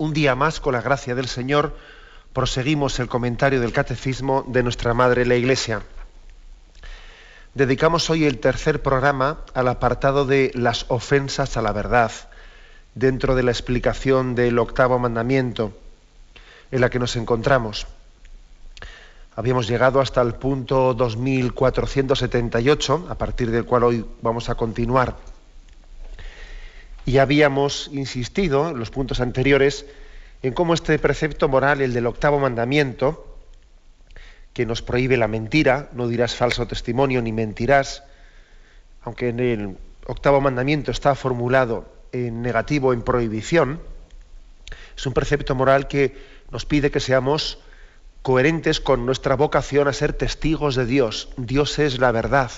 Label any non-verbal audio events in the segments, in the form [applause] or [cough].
Un día más, con la gracia del Señor, proseguimos el comentario del Catecismo de nuestra Madre la Iglesia. Dedicamos hoy el tercer programa al apartado de las ofensas a la verdad, dentro de la explicación del octavo mandamiento en la que nos encontramos. Habíamos llegado hasta el punto 2478, a partir del cual hoy vamos a continuar y habíamos insistido en los puntos anteriores en cómo este precepto moral, el del octavo mandamiento, que nos prohíbe la mentira, no dirás falso testimonio ni mentirás, aunque en el octavo mandamiento está formulado en negativo, en prohibición, es un precepto moral que nos pide que seamos coherentes con nuestra vocación a ser testigos de Dios. Dios es la verdad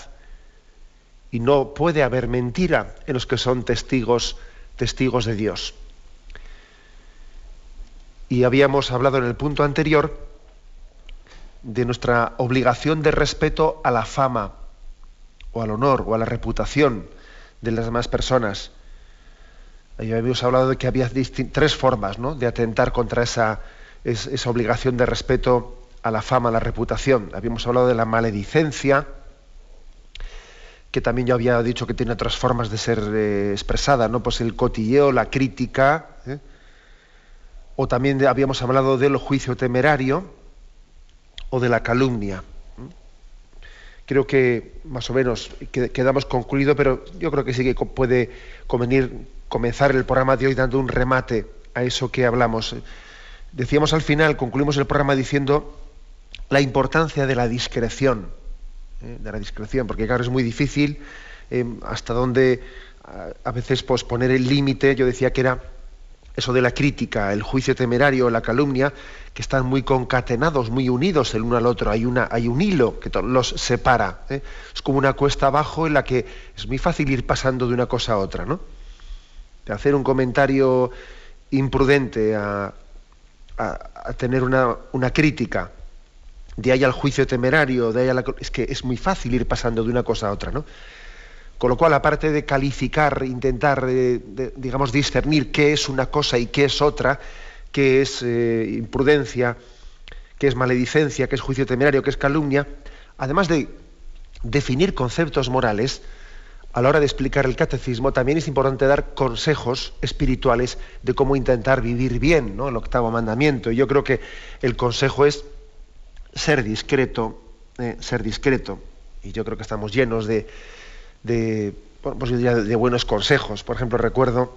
y no puede haber mentira en los que son testigos, testigos de Dios. Y habíamos hablado en el punto anterior de nuestra obligación de respeto a la fama o al honor o a la reputación de las demás personas. Habíamos hablado de que había tres formas ¿no? de atentar contra esa, esa obligación de respeto a la fama, a la reputación. Habíamos hablado de la maledicencia, que también yo había dicho que tiene otras formas de ser eh, expresada, ¿no? Pues el cotilleo, la crítica, ¿eh? o también habíamos hablado del juicio temerario o de la calumnia. Creo que más o menos quedamos concluido, pero yo creo que sí que puede convenir comenzar el programa de hoy dando un remate a eso que hablamos. Decíamos al final, concluimos el programa diciendo la importancia de la discreción ¿eh? de la discreción, porque claro, es muy difícil eh, hasta dónde a, veces posponer el límite, yo decía que era eso de la crítica, el juicio temerario, la calumnia, que están muy concatenados, muy unidos el uno al otro. Hay, una, hay un hilo que los separa. ¿eh? Es como una cuesta abajo en la que es muy fácil ir pasando de una cosa a otra. ¿no? De hacer un comentario imprudente a, a tener una, una, crítica de ahí al juicio temerario, de ahí la... es que es muy fácil ir pasando de una cosa a otra, ¿no? Con lo cual, aparte de calificar, intentar, eh, digamos, discernir qué es una cosa y qué es otra, qué es eh, imprudencia, qué es maledicencia, qué es juicio temerario, qué es calumnia, además de definir conceptos morales, a la hora de explicar el catecismo, también es importante dar consejos espirituales de cómo intentar vivir bien, ¿no? El octavo mandamiento. Y yo creo que el consejo es ser discreto, eh, ser discreto. Y yo creo que estamos llenos de, de, pues de buenos consejos. Por ejemplo, recuerdo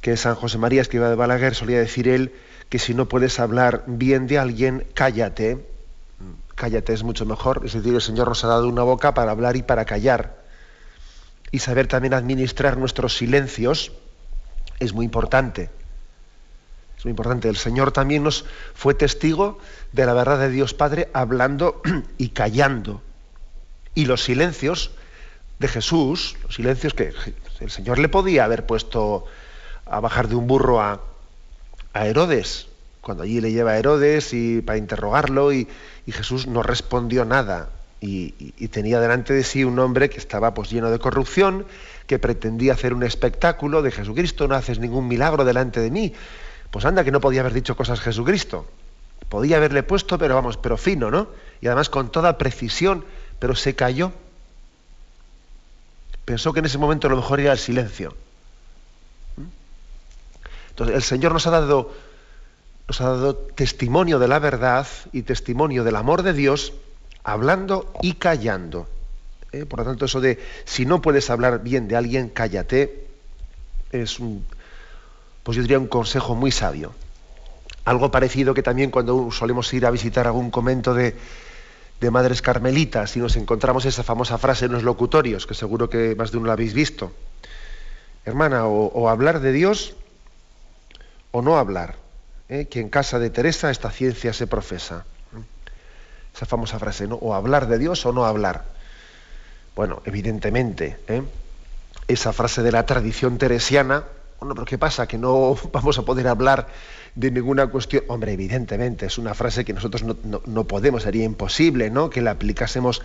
que San José María Escriba de Balaguer solía decir él que si no puedes hablar bien de alguien, cállate. Cállate es mucho mejor. Es decir, el Señor nos ha dado una boca para hablar y para callar. Y saber también administrar nuestros silencios es muy importante. Es muy importante. El Señor también nos fue testigo de la verdad de Dios Padre hablando [clears throat] y callando. Y los silencios de Jesús, los silencios que el Señor le podía haber puesto a bajar de un burro a, Herodes, cuando allí le lleva a Herodes y para interrogarlo y, Jesús no respondió nada. Y, y, tenía delante de sí un hombre que estaba pues lleno de corrupción, que pretendía hacer un espectáculo de Jesucristo, no haces ningún milagro delante de mí. Pues anda que no podía haber dicho cosas Jesucristo. Podía haberle puesto, pero vamos, pero fino, ¿no? Y además con toda precisión, pero se cayó. Pensó que en ese momento lo mejor era el silencio. Entonces, el Señor nos ha dado, nos ha dado testimonio de la verdad y testimonio del amor de Dios, hablando y callando. ¿Eh? Por lo tanto, eso de si no puedes hablar bien de alguien, cállate, es un, pues yo diría un consejo muy sabio. Algo parecido que también cuando solemos ir a visitar algún convento de, madres carmelitas y nos encontramos esa famosa frase en los locutorios, que seguro que más de uno la habéis visto. Hermana, o, hablar de Dios o no hablar, ¿eh? que en casa de Teresa esta ciencia se profesa. Esa famosa frase, ¿no? O hablar de Dios o no hablar. Bueno, evidentemente, ¿eh? esa frase de la tradición teresiana, bueno, pero ¿qué pasa? Que no [laughs] vamos a poder hablar de ninguna cuestión. Hombre, evidentemente, es una frase que nosotros no, podemos, sería imposible, ¿no? Que la aplicásemos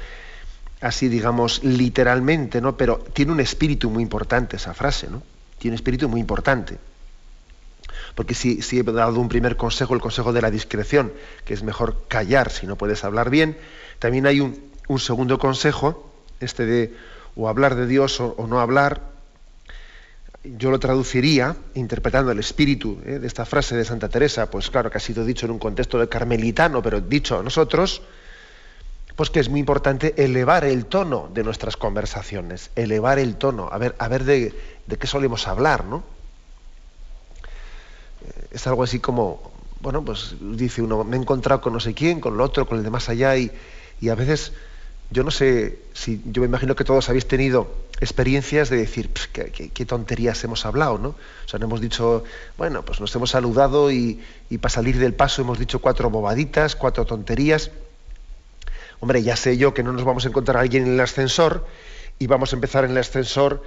así, digamos, literalmente, ¿no? Pero tiene un espíritu muy importante esa frase, ¿no? Tiene un espíritu muy importante. Porque si, si he dado un primer consejo, el consejo de la discreción, que es mejor callar si no puedes hablar bien, también hay un, un segundo consejo, este de o hablar de Dios o, no hablar, yo lo traduciría interpretando el espíritu ¿eh? de esta frase de Santa Teresa, pues claro que ha sido dicho en un contexto carmelitano, pero dicho a nosotros, pues que es muy importante elevar el tono de nuestras conversaciones, elevar el tono, a ver, a ver de, qué solemos hablar, ¿no? Eh, es algo así como, bueno, pues dice uno, me he encontrado con no sé quién, con el otro, con el de más allá, y, y a veces yo no sé si, yo me imagino que todos habéis tenido experiencias de decir, qué, tonterías hemos hablado, ¿no? O sea, no hemos dicho, bueno, pues nos hemos saludado y, para salir del paso hemos dicho cuatro bobaditas, cuatro tonterías. Hombre, ya sé yo que no nos vamos a encontrar a alguien en el ascensor y vamos a empezar en el ascensor,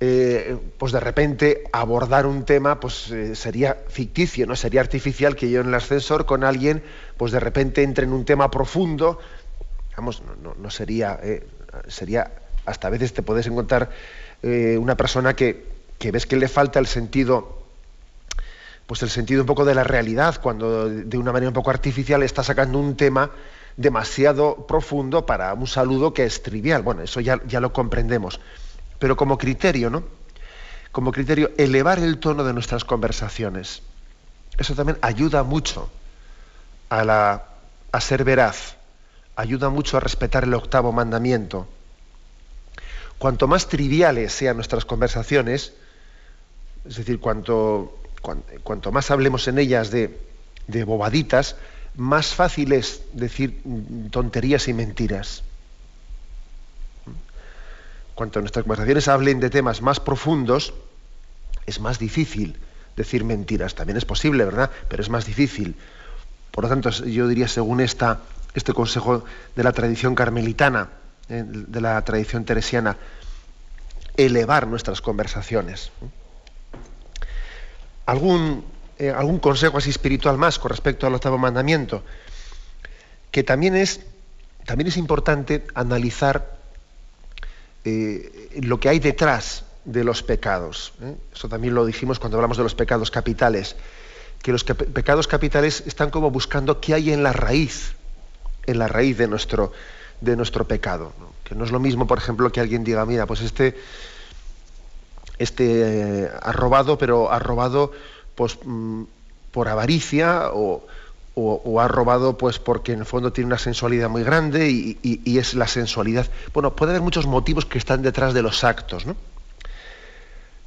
eh, pues de repente abordar un tema, pues eh, sería ficticio, ¿no? Sería artificial que yo en el ascensor con alguien, pues de repente entre en un tema profundo Vamos, no, sería, eh, sería, hasta a veces te puedes encontrar eh, una persona que, ves que le falta el sentido, pues el sentido un poco de la realidad, cuando de una manera un poco artificial está sacando un tema demasiado profundo para un saludo que es trivial. Bueno, eso ya, ya lo comprendemos. Pero como criterio, ¿no? Como criterio, elevar el tono de nuestras conversaciones. Eso también ayuda mucho a, la, a ser veraz ayuda mucho a respetar el octavo mandamiento. Cuanto más triviales sean nuestras conversaciones, es decir, cuanto, cuanto, más hablemos en ellas de, bobaditas, más fácil es decir tonterías y mentiras. Cuanto nuestras conversaciones hablen de temas más profundos, es más difícil decir mentiras. También es posible, ¿verdad? Pero es más difícil. Por lo tanto, yo diría, según este consejo de la tradición carmelitana, de la tradición teresiana, elevar nuestras conversaciones. ¿Algún, eh, algún consejo así espiritual más con respecto al octavo mandamiento? Que también es, también es importante analizar eh, lo que hay detrás de los pecados. Eso también lo dijimos cuando hablamos de los pecados capitales, que los pecados capitales están como buscando qué hay en la raíz en la raíz de nuestro, de nuestro pecado. Que no es lo mismo, por ejemplo, que alguien diga, mira, pues este, este eh, ha robado, pero ha robado pues, mm, por avaricia o, ha robado pues porque en el fondo tiene una sensualidad muy grande y, es la sensualidad. Bueno, puede haber muchos motivos que están detrás de los actos. ¿no?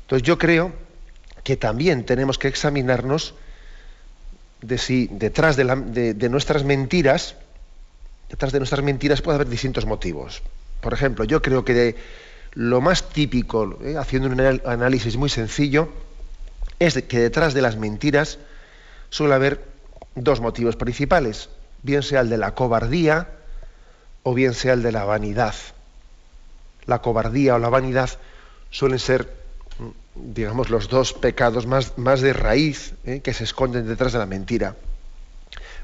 Entonces yo creo que también tenemos que examinarnos de si detrás de, de nuestras mentiras, detrás de nuestras mentiras puede haber distintos motivos. Por ejemplo, yo creo que lo más típico, eh, haciendo un análisis muy sencillo, es que detrás de las mentiras suele haber dos motivos principales, bien sea el de la cobardía o bien sea el de la vanidad. La cobardía o la vanidad suelen ser, digamos, los dos pecados más, más de raíz eh, que se esconden detrás de la mentira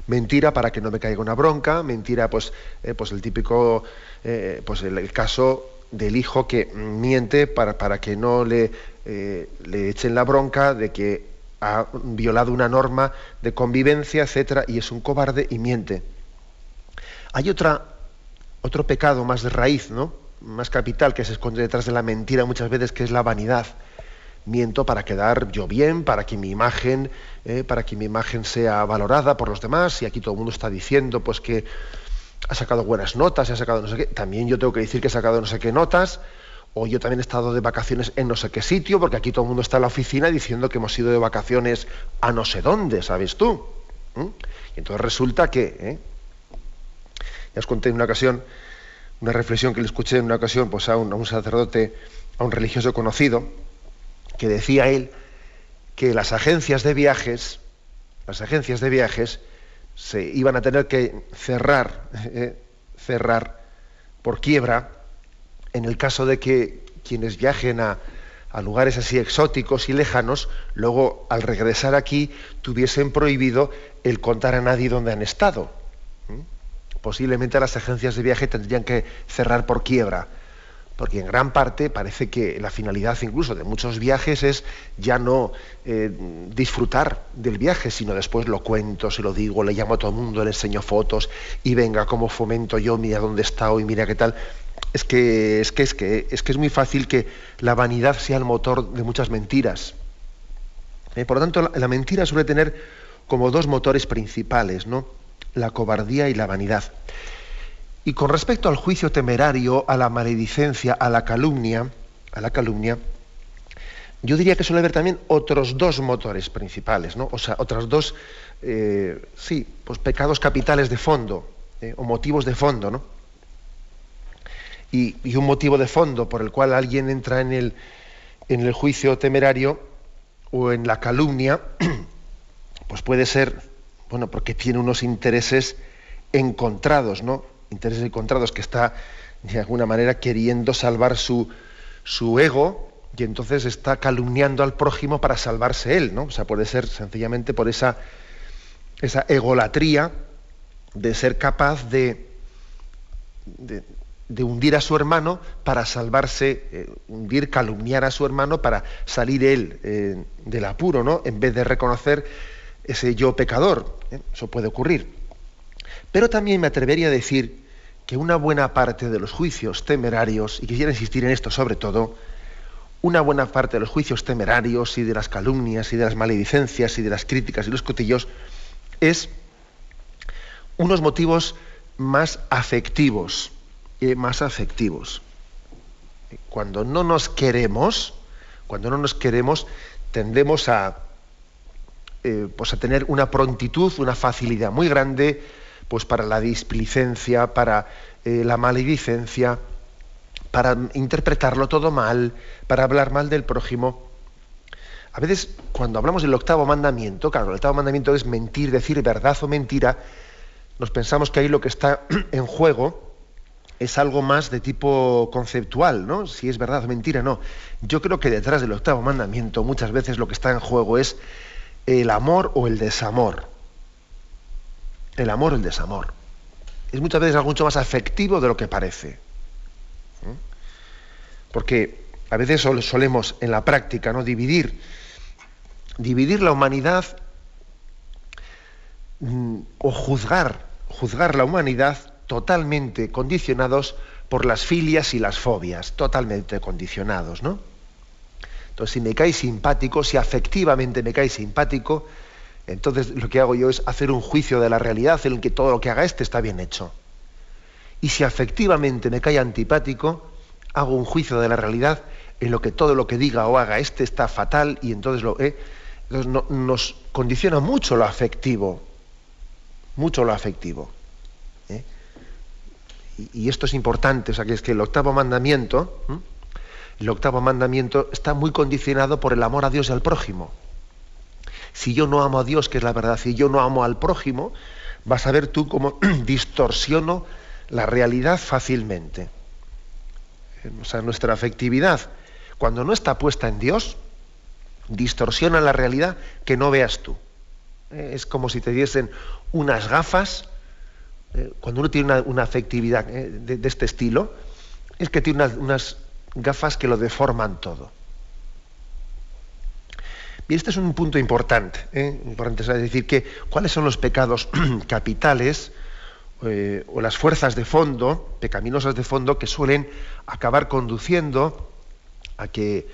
mentira para que no me caiga una bronca, mentira, pues, eh, pues el típico, eh, pues el, caso del hijo que miente para, para que no le, eh, le echen la bronca de que ha violado una norma de convivencia, etcétera, y es un cobarde y miente. Hay otra, otro pecado más de raíz, ¿no? más capital que se esconde detrás de la mentira muchas veces, que es la vanidad miento para quedar yo bien, para que mi imagen, eh, para que mi imagen sea valorada por los demás, y aquí todo el mundo está diciendo pues que ha sacado buenas notas, ha sacado no sé qué, también yo tengo que decir que ha sacado no sé qué notas, o yo también he estado de vacaciones en no sé qué sitio, porque aquí todo el mundo está en la oficina diciendo que hemos ido de vacaciones a no sé dónde, ¿sabes tú? ¿Mm? Y entonces resulta que, ¿eh? ya os conté en una ocasión, una reflexión que le escuché en una ocasión pues, a un sacerdote, a un religioso conocido, que decía él que las agencias de viajes, las agencias de viajes, se iban a tener que cerrar, [laughs] eh, cerrar por quiebra en el caso de que quienes viajen a, a lugares así exóticos y lejanos, luego al regresar aquí tuviesen prohibido el contar a nadie dónde han estado. Posiblemente las agencias de viaje tendrían que cerrar por quiebra, porque en gran parte parece que la finalidad incluso de muchos viajes es ya no eh, disfrutar del viaje, sino después lo cuento, se lo digo, le llamo a todo el mundo, le enseño fotos y venga, cómo fomento yo, mira dónde está hoy, mira qué tal es que es que es que es que es muy fácil que la vanidad sea el motor de muchas mentiras. Eh, por lo tanto, la, mentira suele tener como dos motores principales, ¿no? La cobardía y la vanidad. Y con respecto al juicio temerario, a la maledicencia, a la calumnia, a la calumnia, yo diría que suele haber también otros dos motores principales, ¿no? O sea, otras dos, eh, sí, pues pecados capitales de fondo, eh, o motivos de fondo, ¿no? y, un motivo de fondo por el cual alguien entra en el, en el juicio temerario o en la calumnia, [clears throat] pues puede ser, bueno, porque tiene unos intereses encontrados, ¿no? Intereses encontrados que está de alguna manera queriendo salvar su, su ego y entonces está calumniando al prójimo para salvarse él, ¿no? O sea, puede ser sencillamente por esa, esa egolatría de ser capaz de, de, hundir a su hermano para salvarse, eh, hundir, calumniar a su hermano para salir él eh, del apuro, ¿no? En vez de reconocer ese yo pecador. ¿eh? Eso puede ocurrir. Pero también me atrevería a decir que una buena parte de los juicios temerarios, y quisiera insistir en esto sobre todo, una buena parte de los juicios temerarios y de las calumnias y de las maledicencias y de las críticas y los cotillos es unos motivos más afectivos más afectivos. Cuando no nos queremos, cuando no nos queremos, tendemos a, eh, pues a tener una prontitud, una facilidad muy grande pues para la displicencia, para eh, la maledicencia, para interpretarlo todo mal, para hablar mal del prójimo. A veces, cuando hablamos del octavo mandamiento, claro, el octavo mandamiento es mentir, decir verdad o mentira, nos pensamos que ahí lo que está [clears throat] en juego es algo más de tipo conceptual, ¿no? Si es verdad o mentira, no. Yo creo que detrás del octavo mandamiento muchas veces lo que está en juego es el amor o el desamor. El amor o el desamor. Es muchas veces algo mucho más afectivo de lo que parece. ¿eh? Porque a veces solemos en la práctica ¿no? dividir, dividir la humanidad mm, o juzgar, juzgar la humanidad totalmente condicionados por las filias y las fobias, totalmente condicionados, ¿no? Entonces, si me cae simpático, si afectivamente me cae simpático, entonces lo que hago yo es hacer un juicio de la realidad en el que todo lo que haga este está bien hecho. Y si afectivamente me cae antipático, hago un juicio de la realidad en lo que todo lo que diga o haga este está fatal y entonces, lo, eh, nos condiciona mucho lo afectivo, mucho lo afectivo y, esto es importante, o sea, que es que el octavo mandamiento, el octavo mandamiento está muy condicionado por el amor a Dios y al prójimo. Si yo no amo a Dios, que es la verdad, si yo no amo al prójimo, vas a ver tú cómo [clears throat] distorsiono la realidad fácilmente. O sea, nuestra afectividad, cuando no está puesta en Dios, distorsiona la realidad que no veas tú. Es como si te diesen unas gafas eh, cuando uno tiene una, afectividad eh, de, este estilo, es que tiene unas, gafas que lo deforman todo. Y este es un punto importante, ¿eh? importante es decir, que cuáles son los pecados [clears throat] capitales o las fuerzas de fondo, pecaminosas de fondo, que suelen acabar conduciendo a que,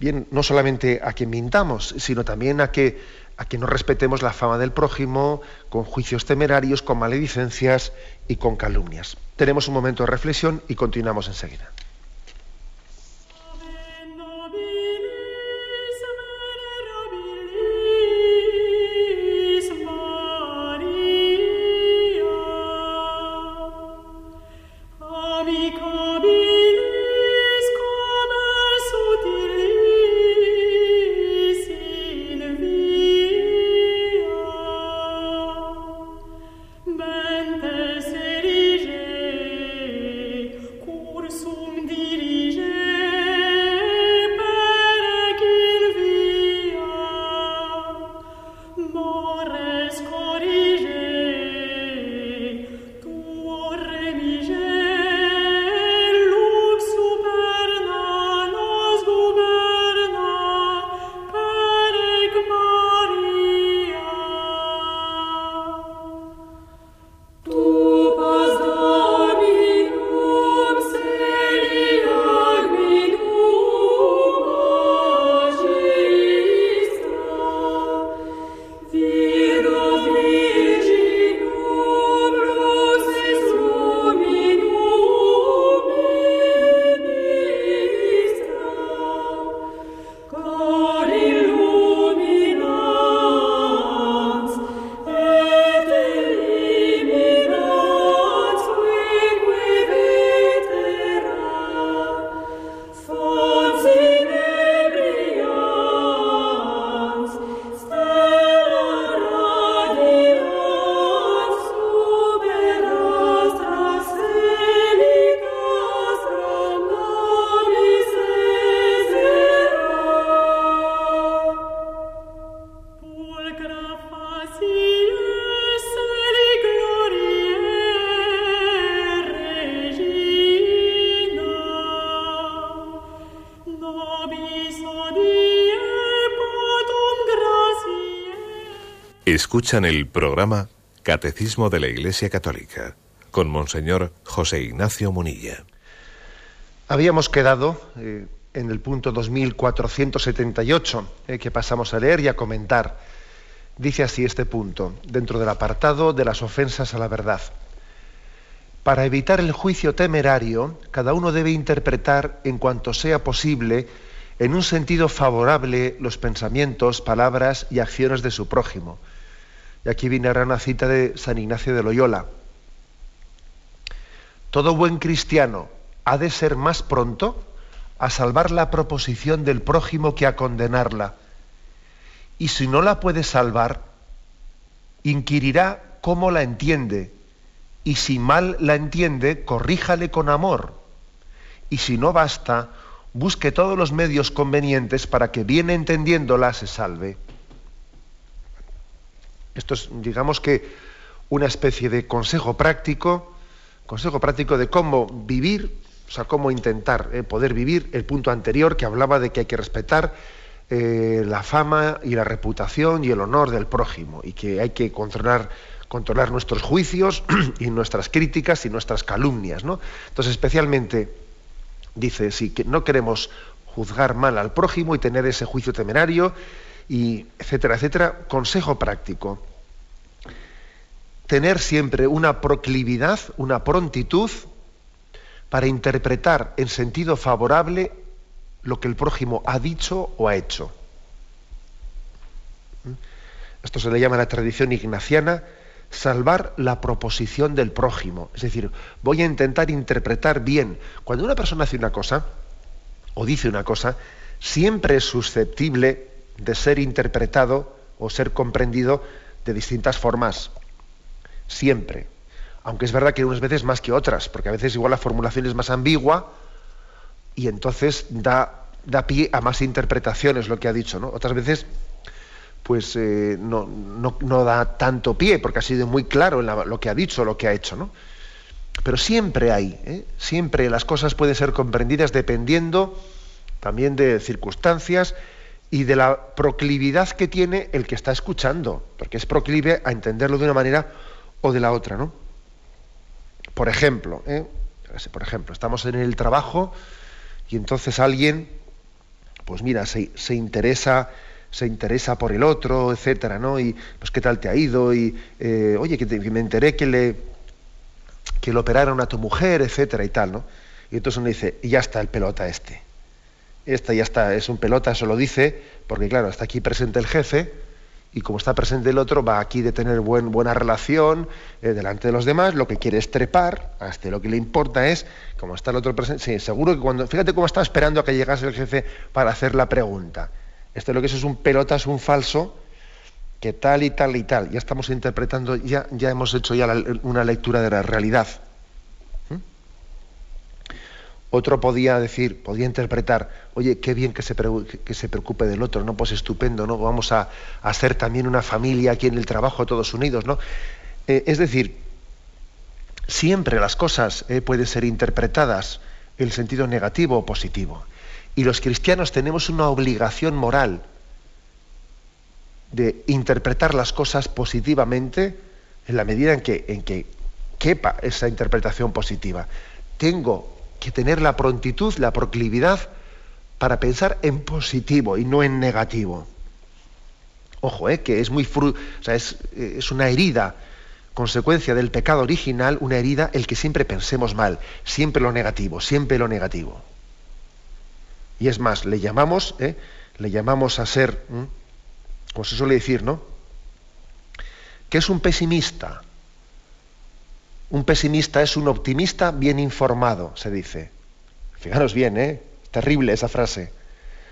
bien, no solamente a que mintamos, sino también a que a que no respetemos la fama del prójimo con juicios temerarios, con maledicencias y con calumnias. Tenemos un momento de reflexión y continuamos enseguida. Escuchan el programa Catecismo de la Iglesia Católica con Monseñor José Ignacio Munilla. Habíamos quedado eh, en el punto 2478 eh, que pasamos a leer y a comentar. Dice así este punto, dentro del apartado de las ofensas a la verdad. Para evitar el juicio temerario, cada uno debe interpretar en cuanto sea posible en un sentido favorable los pensamientos, palabras y acciones de su prójimo y aquí viene una cita de San Ignacio de Loyola. Todo buen cristiano ha de ser más pronto a salvar la proposición del prójimo que a condenarla. Y si no la puede salvar, inquirirá cómo la entiende. Y si mal la entiende, corríjale con amor. Y si no basta, busque todos los medios convenientes para que bien entendiéndola se salve. Esto es, digamos que, una especie de consejo práctico, consejo práctico de cómo vivir, o sea, cómo intentar eh, poder vivir el punto anterior que hablaba de que hay que respetar eh, la fama y la reputación y el honor del prójimo y que hay que controlar, controlar nuestros juicios [clears throat] y nuestras críticas y nuestras calumnias. ¿no? Entonces, especialmente, dice, si no queremos juzgar mal al prójimo y tener ese juicio temerario, y etcétera, etcétera. Consejo práctico. Tener siempre una proclividad, una prontitud para interpretar en sentido favorable lo que el prójimo ha dicho o ha hecho. ¿Mm? Esto se le llama la tradición ignaciana salvar la proposición del prójimo. Es decir, voy a intentar interpretar bien. Cuando una persona hace una cosa o dice una cosa, siempre es susceptible de ser interpretado o ser comprendido de distintas formas. Siempre. Aunque es verdad que unas veces más que otras, porque a veces igual la formulación es más ambigua y entonces da, da pie a más interpretaciones lo que ha dicho. ¿no? Otras veces pues eh, no, no, da tanto pie, porque ha sido muy claro en lo que ha dicho, lo que ha hecho. ¿no? Pero siempre hay, ¿eh? siempre las cosas pueden ser comprendidas dependiendo también de circunstancias y de la proclividad que tiene el que está escuchando, porque es proclive a entenderlo de una manera o de la otra, ¿no? Por ejemplo, ¿eh? por ejemplo, estamos en el trabajo y entonces alguien, pues mira, se, interesa, se interesa por el otro, etcétera, ¿no? Y pues qué tal te ha ido y eh, oye que, me enteré que le que le operaron a tu mujer, etcétera y tal, ¿no? Y entonces uno dice y ya está el pelota este esta ya está, es un pelota, eso lo dice, porque claro, está aquí presente el jefe, y como está presente el otro, va aquí de tener buen, buena relación eh, delante de los demás, lo que quiere es trepar, hasta este lo que le importa es, como está el otro presente, seguro que cuando, fíjate cómo está esperando a que llegase el jefe para hacer la pregunta. Esto lo que es es un pelota, es un falso, que tal y tal y tal. Ya estamos interpretando, ya, ya hemos hecho ya una lectura de la realidad. Otro podía decir, podía interpretar, oye, qué bien que se, preocupe del otro, ¿no? Pues estupendo, ¿no? Vamos a, hacer también una familia aquí en el trabajo, todos unidos, ¿no? Eh, es decir, siempre las cosas eh, pueden ser interpretadas en el sentido negativo o positivo. Y los cristianos tenemos una obligación moral de interpretar las cosas positivamente en la medida en que, en que quepa esa interpretación positiva. Tengo que tener la prontitud, la proclividad para pensar en positivo y no en negativo. Ojo, eh, que es muy o sea, es, es una herida, consecuencia del pecado original, una herida el que siempre pensemos mal, siempre lo negativo, siempre lo negativo. Y es más, le llamamos, eh, le llamamos a ser, como se suele decir, ¿no? ¿Qué es un pesimista? Un pesimista es un optimista bien informado, se dice. Fijaros bien, ¿eh? Terrible esa frase.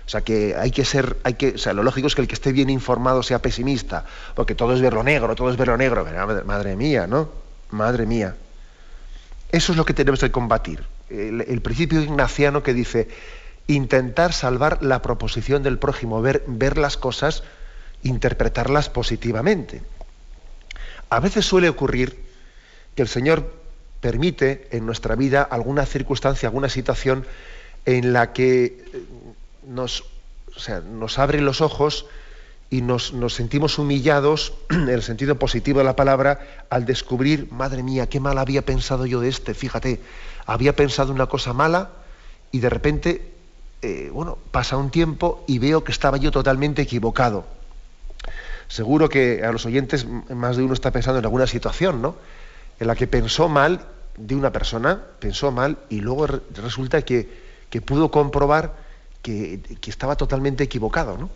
O sea que hay que ser, hay que, o sea, lo lógico es que el que esté bien informado sea pesimista, porque todo es verlo negro, todo es verlo negro. Madre mía, ¿no? Madre mía. Eso es lo que tenemos que combatir. El, el principio ignaciano que dice intentar salvar la proposición del prójimo, ver, ver las cosas, interpretarlas positivamente. A veces suele ocurrir que el Señor permite en nuestra vida alguna circunstancia, alguna situación en la que eh, nos, nos abre los ojos y nos, sentimos humillados, [clears throat] en el sentido positivo de la palabra, al descubrir, madre mía, qué mal había pensado yo de este, fíjate, había pensado una cosa mala y de repente, eh, bueno, pasa un tiempo y veo que estaba yo totalmente equivocado. Seguro que a los oyentes más de uno está pensando en alguna situación, ¿no? En la que pensó mal de una persona, pensó mal y luego resulta que, pudo comprobar que, estaba totalmente equivocado, ¿no?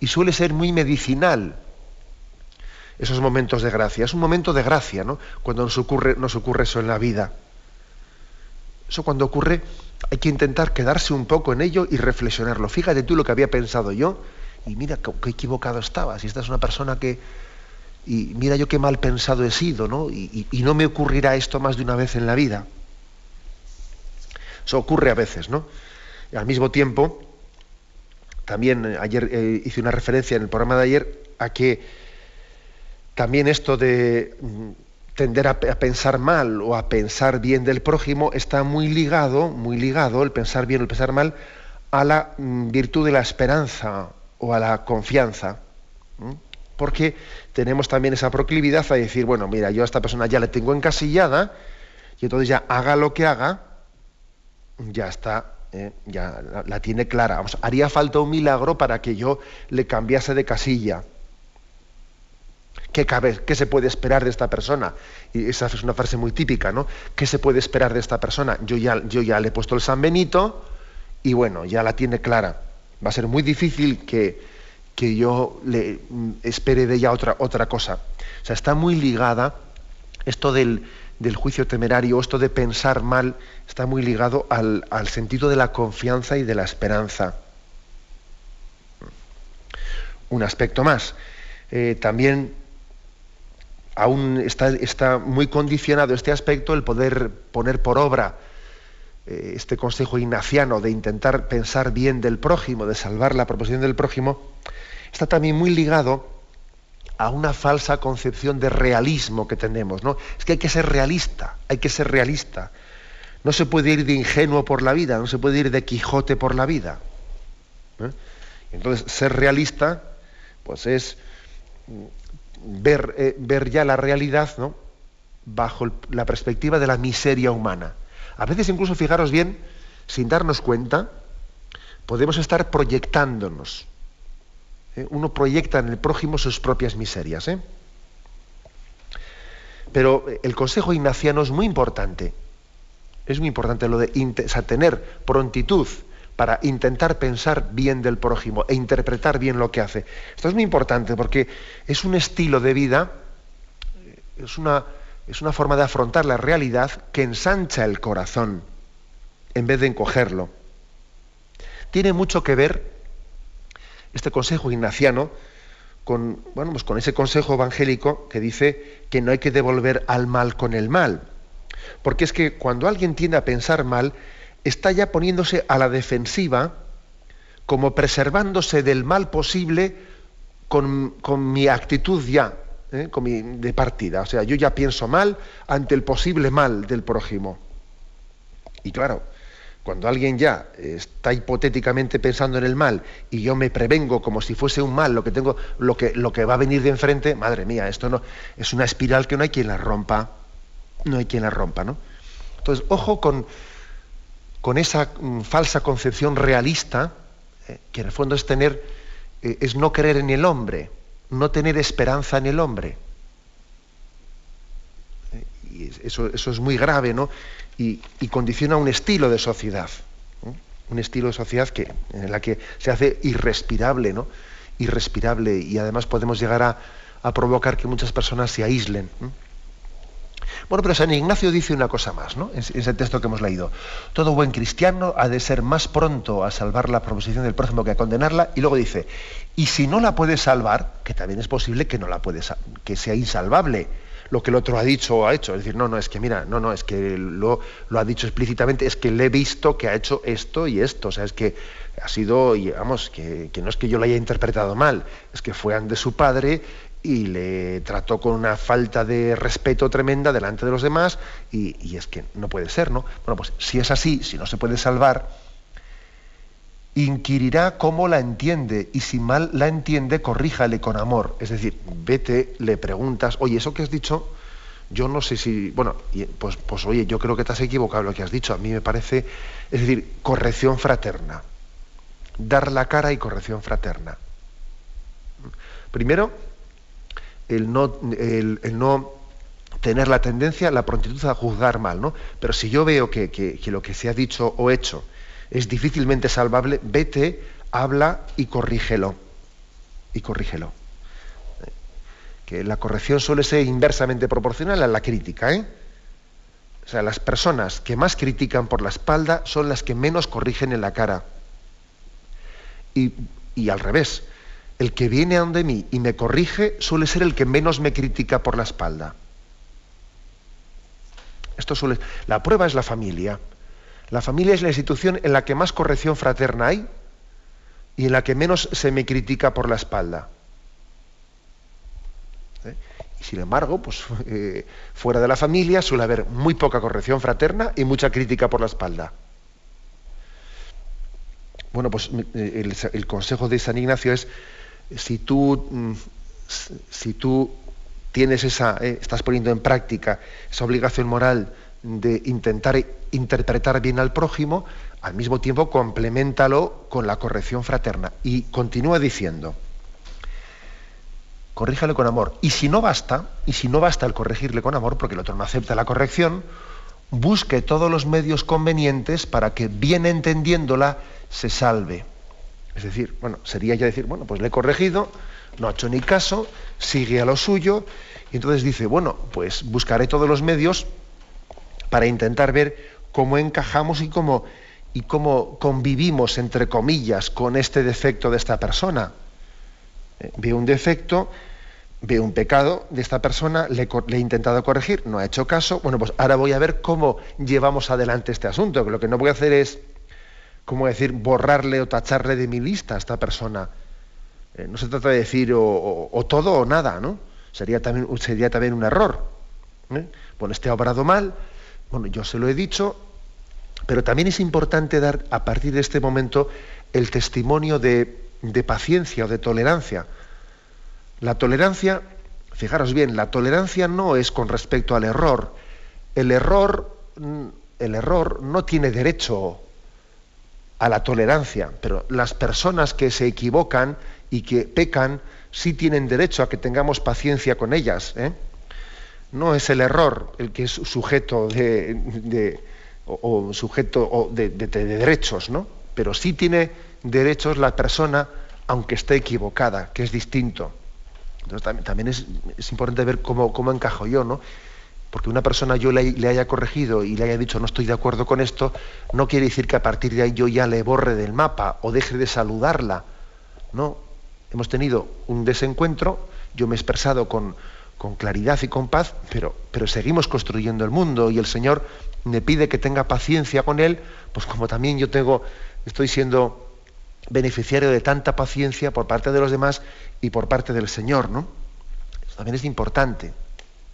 Y suele ser muy medicinal esos momentos de gracia. Es un momento de gracia, ¿no? Cuando nos ocurre, nos ocurre eso en la vida. Eso cuando ocurre hay que intentar quedarse un poco en ello y reflexionarlo. Fíjate tú lo que había pensado yo y mira qué equivocado estaba. Si esta es una persona que, y mira yo qué mal pensado he sido, ¿no? Y, no me ocurrirá esto más de una vez en la vida. Eso ocurre a veces, ¿no? Y al mismo tiempo, también eh, ayer eh, hice una referencia en el programa de ayer a que también esto de mm, tender a, pensar mal o a pensar bien del prójimo está muy ligado, muy ligado, el pensar bien o el pensar mal, a la mm, virtud de la esperanza o a la confianza. Porque tenemos también esa proclividad a decir, bueno, mira, yo a esta persona ya le tengo encasillada, y entonces ya haga lo que haga, ya está, ¿eh? ya la, tiene clara. haría falta un milagro para que yo le cambiase de casilla. ¿Qué, cabe, ¿Qué se puede esperar de esta persona? Y esa es una frase muy típica, ¿no? ¿Qué se puede esperar de esta persona? Yo ya, yo ya le he puesto el San Benito y bueno, ya la tiene clara va a ser muy difícil que, que yo le mm, espere de ella otra, otra cosa. O sea, está muy ligada esto del, juicio temerario, esto de pensar mal, está muy ligado al, sentido de la confianza y de la esperanza. Un aspecto más. Eh, también aún está, está, muy condicionado este aspecto el poder poner por obra eh, este consejo ignaciano de intentar pensar bien del prójimo, de salvar la proposición del prójimo, está también muy ligado a una falsa concepción de realismo que tenemos. ¿no? Es que hay que ser realista, hay que ser realista. No se puede ir de ingenuo por la vida, no se puede ir de Quijote por la vida. ¿eh? Entonces, ser realista, pues es ver, eh, ya la realidad ¿no? bajo la perspectiva de la miseria humana. A veces incluso, fijaros bien, sin darnos cuenta, podemos estar proyectándonos. ¿Eh? Uno proyecta en el prójimo sus propias miserias. ¿eh? Pero el consejo ignaciano es muy importante. Es muy importante lo de tener prontitud para intentar pensar bien del prójimo e interpretar bien lo que hace. Esto es muy importante porque es un estilo de vida, es una, es una forma de afrontar la realidad que ensancha el corazón en vez de encogerlo. Tiene mucho que ver este consejo ignaciano con, bueno, pues con ese consejo evangélico que dice que no hay que devolver al mal con el mal. Porque es que cuando alguien tiende a pensar mal, está ya poniéndose a la defensiva, como preservándose del mal posible con, mi actitud ya, ¿eh? con mi, de partida. O sea, yo ya pienso mal ante el posible mal del prójimo. Y claro, cuando alguien ya está hipotéticamente pensando en el mal y yo me prevengo como si fuese un mal lo que tengo, lo que, lo que va a venir de enfrente, madre mía, esto no es una espiral que no hay quien la rompa, no hay quien la rompa, ¿no? Entonces, ojo con, con esa mm, falsa concepción realista, eh, que en el fondo es tener, eh, es no creer en el hombre, no tener esperanza en el hombre. Eso, eso es muy grave, ¿no? y, condiciona un estilo de sociedad, un estilo de sociedad que, en la que se hace irrespirable, ¿no? Irrespirable y además podemos llegar a, provocar que muchas personas se aíslen. Bueno, pero San Ignacio dice una cosa más, ¿no? En, ese texto que hemos leído. Todo buen cristiano ha de ser más pronto a salvar la proposición del prójimo que a condenarla. Y luego dice, y si no la puede salvar, que también es posible que no la puede, que sea insalvable lo que el otro ha dicho o ha hecho. Es decir, no, no, es que mira, no, no, es que lo, lo ha dicho explícitamente, es que le he visto que ha hecho esto y esto. O sea, es que ha sido, y vamos, que, no es que yo lo haya interpretado mal, es que fue ante su padre y le trató con una falta de respeto tremenda delante de los demás y, y es que no puede ser, ¿no? Bueno, pues si es así, si no se puede salvar, inquirirá cómo la entiende y si mal la entiende, corríjale con amor. Es decir, vete, le preguntas, oye, eso que has dicho, yo no sé si, bueno, pues, pues oye, yo creo que te has equivocado lo que has dicho, a mí me parece, es decir, corrección fraterna, dar la cara y corrección fraterna. Primero, el no, el, no tener la tendencia, la prontitud a juzgar mal, ¿no? Pero si yo veo que, que lo que se ha dicho o hecho, es difícilmente salvable, vete, habla y corrígelo. Y corrígelo. Que la corrección suele ser inversamente proporcional a la crítica. ¿eh? O sea, las personas que más critican por la espalda son las que menos corrigen en la cara. Y, y al revés, el que viene a donde mí y me corrige suele ser el que menos me critica por la espalda. Esto suele... La prueba es la familia. La familia es la institución en la que más corrección fraterna hay y en la que menos se me critica por la espalda. ¿Eh? Y sin embargo, pues, [laughs] eh, fuera de la familia suele haber muy poca corrección fraterna y mucha crítica por la espalda. Bueno, pues eh, el, consejo de San Ignacio es, si tú, mm, si tú tienes esa, estás poniendo en práctica esa obligación moral de intentar interpretar bien al prójimo, al mismo tiempo complementalo con la corrección fraterna. Y continúa diciendo, corríjale con amor. Y si no basta, y si no basta el corregirle con amor, porque el otro no acepta la corrección, busque todos los medios convenientes para que, bien entendiéndola, se salve. Es decir, bueno, sería ya decir, bueno, pues le he corregido, no ha hecho ni caso, sigue a lo suyo, y entonces dice, bueno, pues buscaré todos los medios para intentar ver cómo encajamos y cómo, y cómo convivimos, entre comillas, con este defecto de esta persona. Eh, veo un defecto, veo un pecado de esta persona, le, he intentado corregir, no ha hecho caso, bueno, pues ahora voy a ver cómo llevamos adelante este asunto, lo que no voy a hacer es, ¿cómo decir?, borrarle o tacharle de mi lista a esta persona. Eh, no se trata de decir o, todo o nada, ¿no? Sería también, sería también un error. ¿eh? Bueno, este ha obrado mal, bueno, yo se lo he dicho, pero también es importante dar a partir de este momento el testimonio de, paciencia o de tolerancia. La tolerancia, fijaros bien, la tolerancia no es con respecto al error. El error, mm, el error no tiene derecho a la tolerancia, pero las personas que se equivocan y que pecan sí tienen derecho a que tengamos paciencia con ellas. ¿eh? No es el error el que es sujeto de, o, sujeto de, derechos, ¿no? Pero sí tiene derechos la persona, aunque esté equivocada, que es distinto. Entonces también, es, importante ver cómo, cómo, encajo yo, ¿no? Porque una persona yo le, le, haya corregido y le haya dicho no estoy de acuerdo con esto, no quiere decir que a partir de ahí yo ya le borre del mapa o deje de saludarla. No, hemos tenido un desencuentro, yo me he expresado con, con claridad y con paz, pero, pero seguimos construyendo el mundo y el Señor me pide que tenga paciencia con él, pues como también yo tengo, estoy siendo beneficiario de tanta paciencia por parte de los demás y por parte del Señor, ¿no? también es importante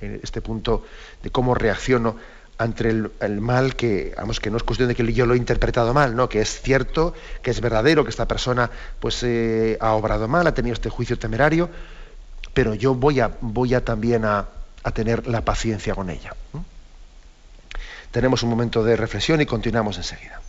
eh, este punto de cómo reacciono ante el, mal que, vamos, que no es cuestión de que yo lo he interpretado mal, ¿no? que es cierto, que es verdadero, que esta persona pues, eh, ha obrado mal, ha tenido este juicio temerario, pero yo voy, a, voy a también a, tener la paciencia con ella. Tenemos un momento de reflexión y continuamos enseguida.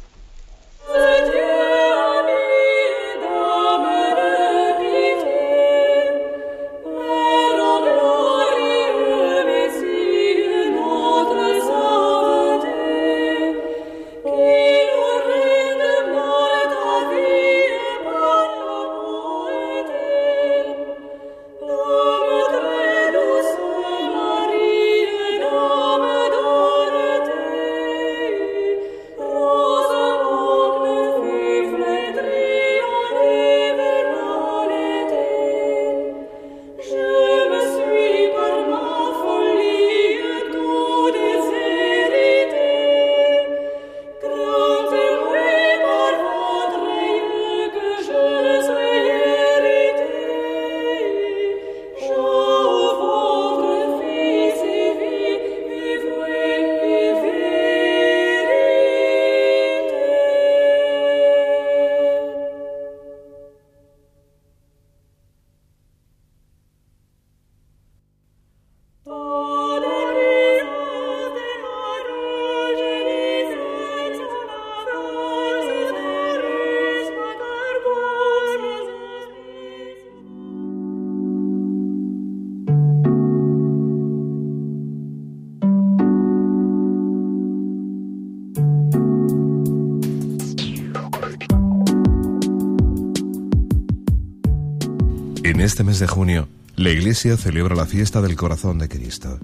De junio, la Iglesia celebra la fiesta del corazón de Cristo.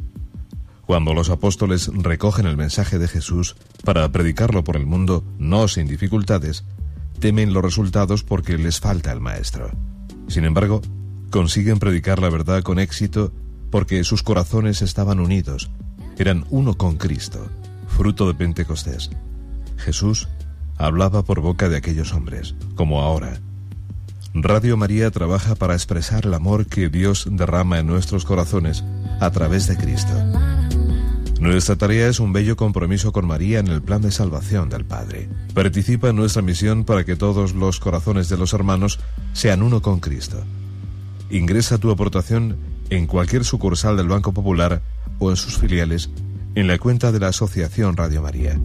Cuando los apóstoles recogen el mensaje de Jesús para predicarlo por el mundo, no sin dificultades, temen los resultados porque les falta el Maestro. Sin embargo, consiguen predicar la verdad con éxito porque sus corazones estaban unidos, eran uno con Cristo, fruto de Pentecostés. Jesús hablaba por boca de aquellos hombres, como ahora Radio María trabaja para expresar el amor que Dios derrama en nuestros corazones a través de Cristo. Nuestra tarea es un bello compromiso con María en el plan de salvación del Padre. Participa en nuestra misión para que todos los corazones de los hermanos sean uno con Cristo. Ingresa tu aportación en cualquier sucursal del Banco Popular o en sus filiales en la cuenta de la Asociación Radio María.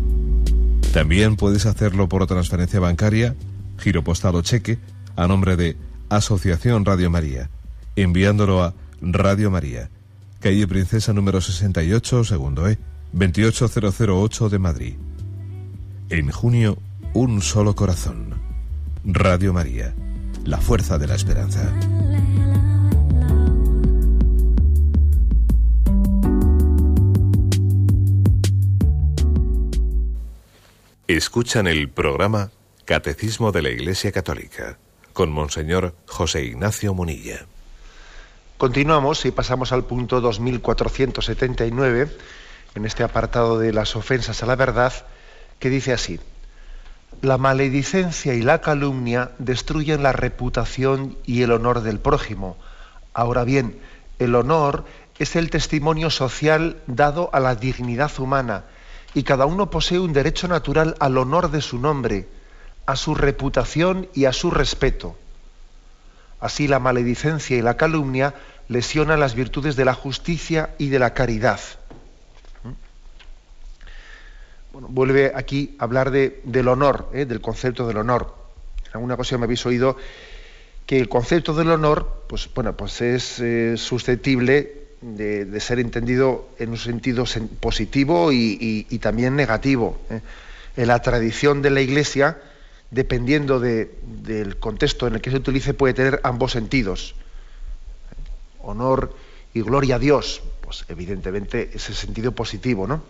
También puedes hacerlo por transferencia bancaria, giro postal o cheque a nombre de Asociación Radio María, enviándolo a Radio María, calle Princesa número 68, segundo E, 28008 de Madrid. En junio, un solo corazón. Radio María, la fuerza de la esperanza. Escuchan el programa Catecismo de la Iglesia Católica con Monseñor José Ignacio Munilla. Continuamos y pasamos al punto 2479, en este apartado de las ofensas a la verdad, que dice así, la maledicencia y la calumnia destruyen la reputación y el honor del prójimo. Ahora bien, el honor es el testimonio social dado a la dignidad humana y cada uno posee un derecho natural al honor de su nombre a su reputación y a su respeto. Así la maledicencia y la calumnia lesionan las virtudes de la justicia y de la caridad. ¿Mm? Bueno, vuelve aquí a hablar de, del honor, ¿eh? del concepto del honor. En alguna ocasión me habéis oído que el concepto del honor, pues bueno, pues es eh, susceptible de, ser entendido en un sentido positivo y, también negativo. ¿eh? En la tradición de la Iglesia, dependiendo del contexto en el que se utilice, puede tener ambos sentidos. Honor y gloria a Dios, pues evidentemente ese sentido positivo, ¿no?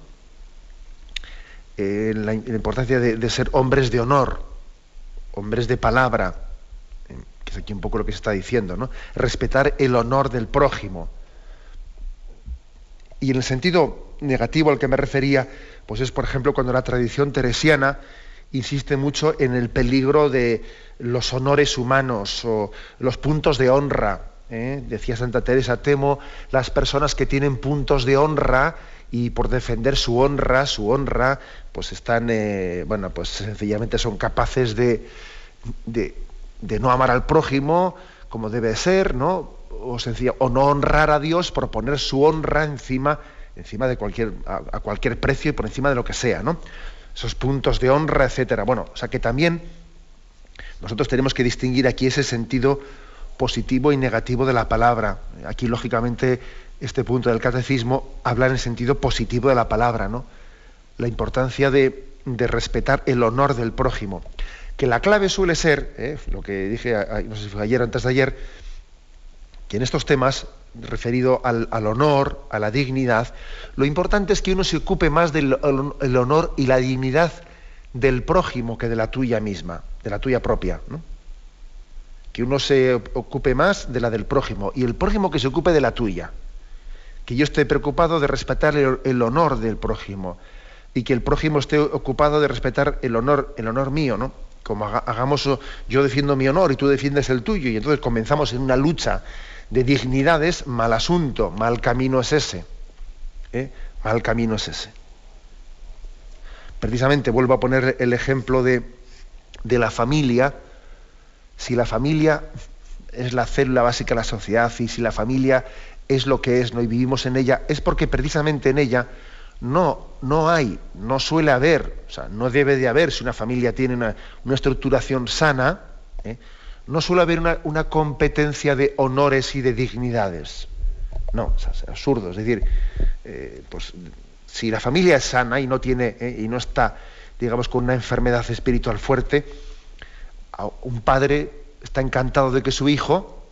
Eh, la, importancia de, ser hombres de honor, hombres de palabra, que es aquí un poco lo que se está diciendo, ¿no? Respetar el honor del prójimo. Y en el sentido negativo al que me refería, pues es, por ejemplo, cuando la tradición teresiana insiste mucho en el peligro de los honores humanos o los puntos de honra. ¿eh? Decía Santa Teresa, temo las personas que tienen puntos de honra y por defender su honra, su honra, pues están, eh, bueno, pues sencillamente son capaces de, de, no amar al prójimo como debe ser, ¿no? O, o no honrar a Dios por poner su honra encima, encima de cualquier, a, cualquier precio y por encima de lo que sea, ¿no? Esos puntos de honra, etcétera. Bueno, o sea que también nosotros tenemos que distinguir aquí ese sentido positivo y negativo de la palabra. Aquí, lógicamente, este punto del catecismo habla en el sentido positivo de la palabra, ¿no? La importancia de, respetar el honor del prójimo. Que la clave suele ser, ¿eh? lo que dije, no sé si fue ayer o antes de ayer, que en estos temas, referido al, honor, a la dignidad, lo importante es que uno se ocupe más del honor y la dignidad del prójimo que de la tuya misma, de la tuya propia. ¿no? Que uno se ocupe más de la del prójimo y el prójimo que se ocupe de la tuya que yo esté preocupado de respetar el, honor del prójimo y que el prójimo esté ocupado de respetar el honor, el honor mío, ¿no? Como hagamos, yo defiendo mi honor y tú defiendes el tuyo, y entonces comenzamos en una lucha de dignidades, mal asunto, mal camino es ese. ¿eh? Mal camino es ese. Precisamente vuelvo a poner el ejemplo de, de la familia. Si la familia es la célula básica de la sociedad y si la familia es lo que es, ¿no? y vivimos en ella, es porque precisamente en ella no, no hay, no suele haber, o sea, no debe de haber, si una familia tiene una, estructuración sana, ¿eh? No suele haber una, competencia de honores y de dignidades. No, es absurdo. Es decir, eh, pues, si la familia es sana y no tiene, ¿eh? y no está, digamos, con una enfermedad espiritual fuerte, un padre está encantado de que su hijo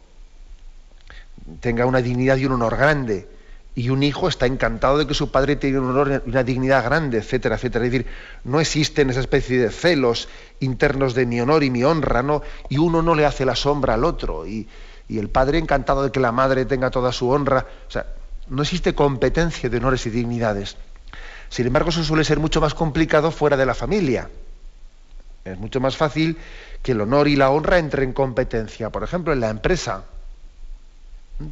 tenga una dignidad y un honor grande. Y un hijo está encantado de que su padre tenga un honor y una dignidad grande, etcétera, etcétera. Es decir, no existen esa especie de celos internos de mi honor y mi honra, ¿no? Y uno no le hace la sombra al otro. Y, y el padre encantado de que la madre tenga toda su honra. O sea, no existe competencia de honores y dignidades. Sin embargo, eso suele ser mucho más complicado fuera de la familia. Es mucho más fácil que el honor y la honra entren en competencia. Por ejemplo, en la empresa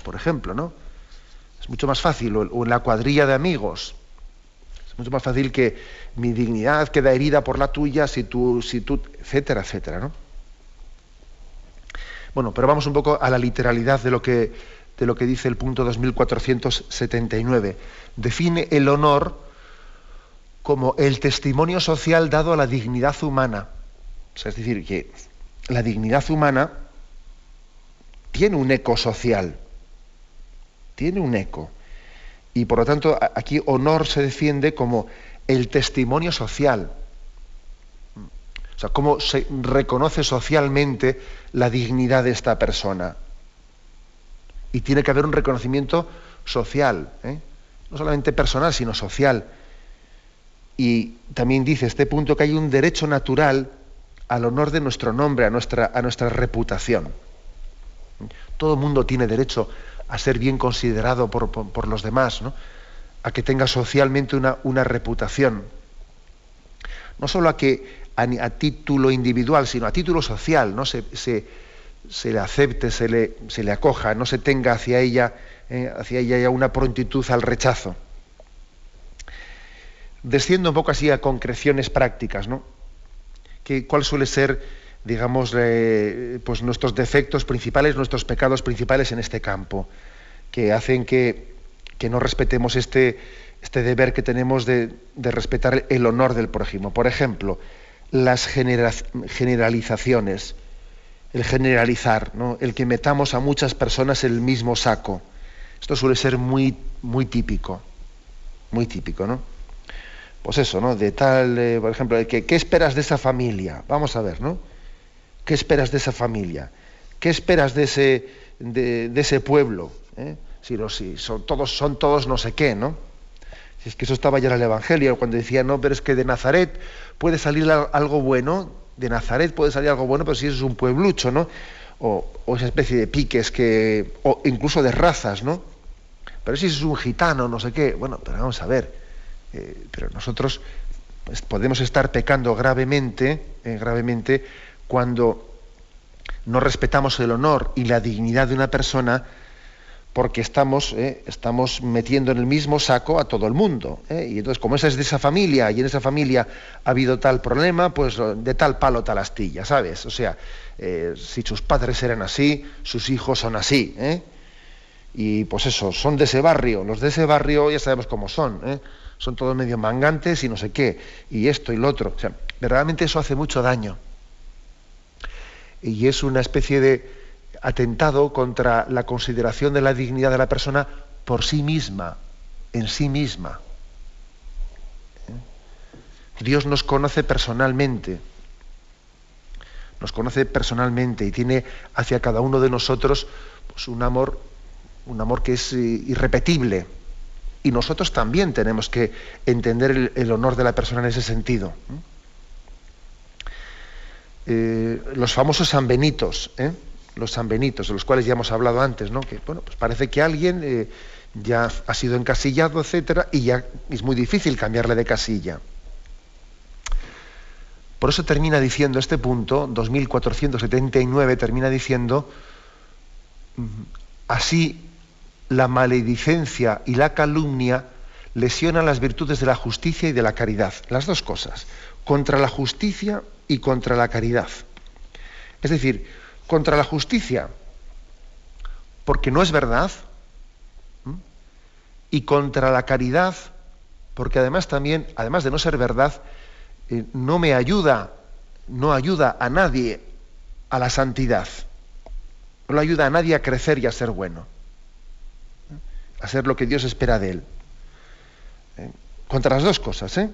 por ejemplo, ¿no? Es mucho más fácil, o en la cuadrilla de amigos. Es mucho más fácil que mi dignidad queda herida por la tuya si tú, si tú, etcétera, etcétera, ¿no? Bueno, pero vamos un poco a la literalidad de lo que, de lo que dice el punto 2479. Define el honor como el testimonio social dado a la dignidad humana. es decir, que la dignidad humana tiene un eco social tiene un eco. Y por lo tanto, aquí honor se defiende como el testimonio social. O sea, cómo se reconoce socialmente la dignidad de esta persona. Y tiene que haber un reconocimiento social, ¿eh? no solamente personal, sino social. Y también dice este punto que hay un derecho natural al honor de nuestro nombre, a nuestra, a nuestra reputación. Todo el mundo tiene derecho a ser bien considerado por, los demás, a que tenga socialmente una, una reputación. No solo a que a, título individual, sino a título social, ¿no? se, se, le acepte, se le, se le, acoja, no se tenga hacia ella, eh, hacia ella una prontitud al rechazo. Desciendo un poco así a concreciones prácticas, ¿no? Que, ¿Cuál suele ser digamos, pues nuestros defectos principales, nuestros pecados principales en este campo, que hacen que, no respetemos este, este deber que tenemos de, respetar el honor del prójimo. Por ejemplo, las generalizaciones, el generalizar, ¿no? el que metamos a muchas personas en el mismo saco. Esto suele ser muy, muy típico, muy típico, ¿no? Pues eso, ¿no? De tal, eh, por ejemplo, ¿qué esperas de esa familia? Vamos a ver, ¿no? ¿Qué esperas de esa familia? ¿Qué esperas de ese, de, ese pueblo? ¿Eh? Si, si son, todos, son todos no sé qué, ¿no? Si es que eso estaba ya en el Evangelio, cuando decía, no, pero es que de Nazaret puede salir algo bueno, de Nazaret puede salir algo bueno, pero si es un pueblucho, ¿no? O, esa especie de piques que, o incluso de razas, ¿no? pero si es un gitano, no sé qué. Bueno, pero vamos a ver. Eh, pero nosotros pues, podemos estar pecando gravemente, eh, gravemente, cuando no respetamos el honor y la dignidad de una persona porque estamos, eh, estamos metiendo en el mismo saco a todo el mundo. Y entonces, como esa es de esa familia y en esa familia ha habido tal problema, pues de tal palo tal astilla, ¿sabes? O sea, si sus padres eran así, sus hijos son así. Y pues eso, son de ese barrio. Los de ese barrio ya sabemos cómo son. ¿eh? Son todos medio mangantes y no sé qué. Y esto y lo otro. O sea, verdaderamente eso hace mucho daño. Y es una especie de atentado contra la consideración de la dignidad de la persona por sí misma, en sí misma. ¿Eh? Dios nos conoce personalmente. Nos conoce personalmente y tiene hacia cada uno de nosotros pues, un amor un amor que es eh, irrepetible. Y nosotros también tenemos que entender el, honor de la persona en ese sentido. Eh, los famosos sanbenitos, ¿eh? los sanbenitos, de los cuales ya hemos hablado antes, ¿no? que bueno, pues parece que alguien ya ha sido encasillado, etcétera, y ya es muy difícil cambiarle de casilla. Por eso termina diciendo este punto, 2479, termina diciendo, mm, así la maledicencia y la calumnia lesionan las virtudes de la justicia y de la caridad. Las dos cosas. Contra la justicia y contra la caridad. Es decir, contra la justicia, porque no es verdad, y contra la caridad, porque además también, además de no ser verdad, eh, no me ayuda, no ayuda a nadie a la santidad, no ayuda a nadie a crecer y a ser bueno hacer lo que Dios espera de él. Eh, contra las dos cosas, ¿eh?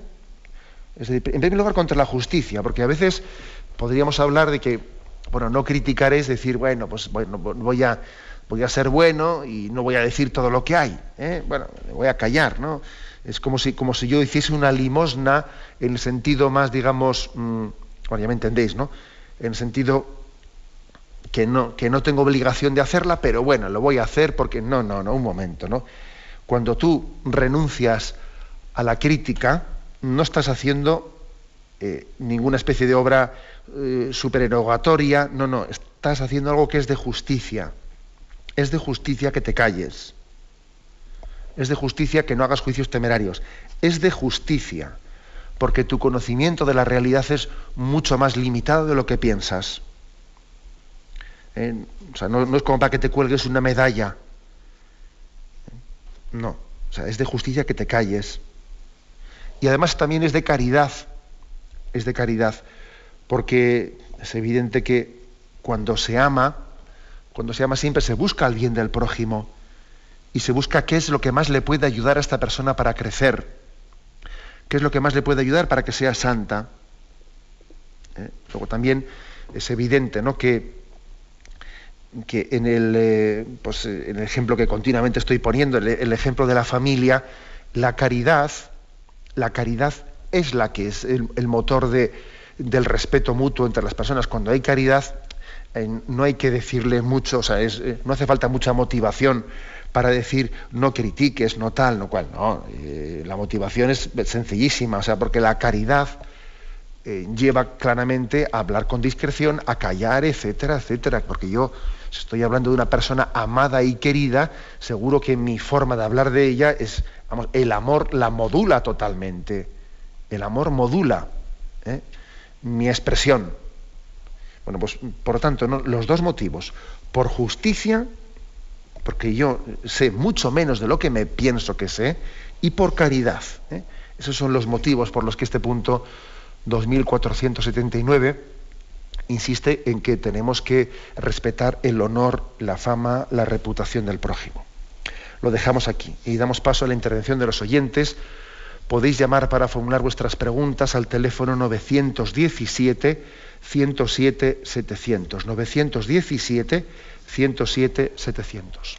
En primer lugar, contra la justicia, porque a veces podríamos hablar de que, bueno, no criticar es decir, bueno, pues bueno, voy a, voy a ser bueno y no voy a decir todo lo que hay, ¿eh? bueno, voy a callar, ¿no? Es como si, como si yo hiciese una limosna en el sentido más, digamos, mm, bueno, ya me entendéis, ¿no? En el sentido que no, que no tengo obligación de hacerla, pero bueno, lo voy a hacer porque no, no, no, un momento, ¿no? Cuando tú renuncias a la crítica, no estás haciendo eh, ninguna especie de obra eh, supererogatoria, no, no, estás haciendo algo que es de justicia. Es de justicia que te calles. Es de justicia que no hagas juicios temerarios. Es de justicia, porque tu conocimiento de la realidad es mucho más limitado de lo que piensas. o sea, no, es como para que te cuelgues una medalla. No, o sea, es de justicia que te calles. Y además también es de caridad, es de caridad, porque es evidente que cuando se ama, cuando se ama siempre se busca el bien del prójimo y se busca qué es lo que más le puede ayudar a esta persona para crecer, qué es lo que más le puede ayudar para que sea santa. ¿Eh? Luego también es evidente ¿no? que que en el, eh, pues, en el ejemplo que continuamente estoy poniendo, el, ejemplo de la familia, la caridad, la caridad es la que es el, motor de, del respeto mutuo entre las personas. Cuando hay caridad, eh, no hay que decirle mucho, o sea, eh, no hace falta mucha motivación para decir no critiques, no tal, no cual. No, la motivación es sencillísima, o sea, porque la caridad lleva claramente a hablar con discreción, a callar, etcétera, etcétera. Porque yo si estoy hablando de una persona amada y querida, seguro que mi forma de hablar de ella es, vamos, el amor la modula totalmente. El amor modula ¿eh? mi expresión. Bueno, pues por lo tanto, los dos motivos. Por justicia, porque yo sé mucho menos de lo que me pienso que sé, y por caridad. ¿eh? Esos son los motivos por los que este punto 2479 insiste en que tenemos que respetar el honor, la fama, la reputación del prójimo. Lo dejamos aquí y damos paso a la intervención de los oyentes. Podéis llamar para formular vuestras preguntas al teléfono 917 107 700. 917 107 700.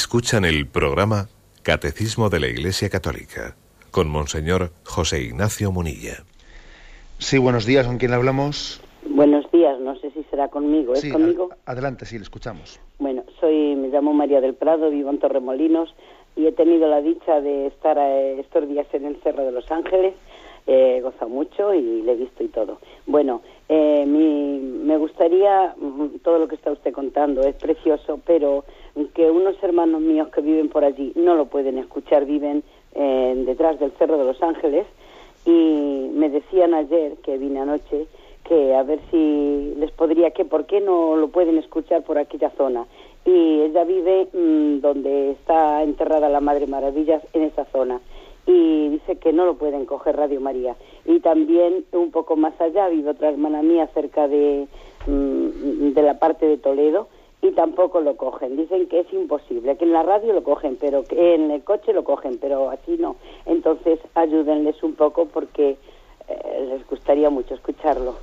Escuchan el programa Catecismo de la Iglesia Católica con Monseñor José Ignacio Munilla. Sí, buenos días, ¿con quién hablamos? Buenos días, no sé si será conmigo. ¿Es Sí, conmigo? adelante, sí, le escuchamos. Bueno, soy, me llamo María del Prado, vivo en Torremolinos y he tenido la dicha de estar eh, estos días en el Cerro de los Ángeles. He gozado mucho y le he visto y todo. Bueno, eh, mi- me gustaría, mm, todo lo que está usted contando es precioso, pero que unos hermanos míos que viven por allí no lo pueden escuchar, viven eh, detrás del Cerro de los Ángeles y me decían ayer, que vine anoche, que a ver si les podría, que por qué no lo pueden escuchar por aquella zona. Y ella vive mm, donde está enterrada la Madre Maravillas, en esa zona. Y dice que no lo pueden coger Radio María. Y también un poco más allá vive otra hermana mía cerca de, mm, de la parte de Toledo y tampoco lo cogen. Dicen que es imposible, que en la radio lo cogen, pero que en el coche lo cogen, pero así no. Entonces ayúdenles un poco porque eh, les gustaría mucho escucharlo.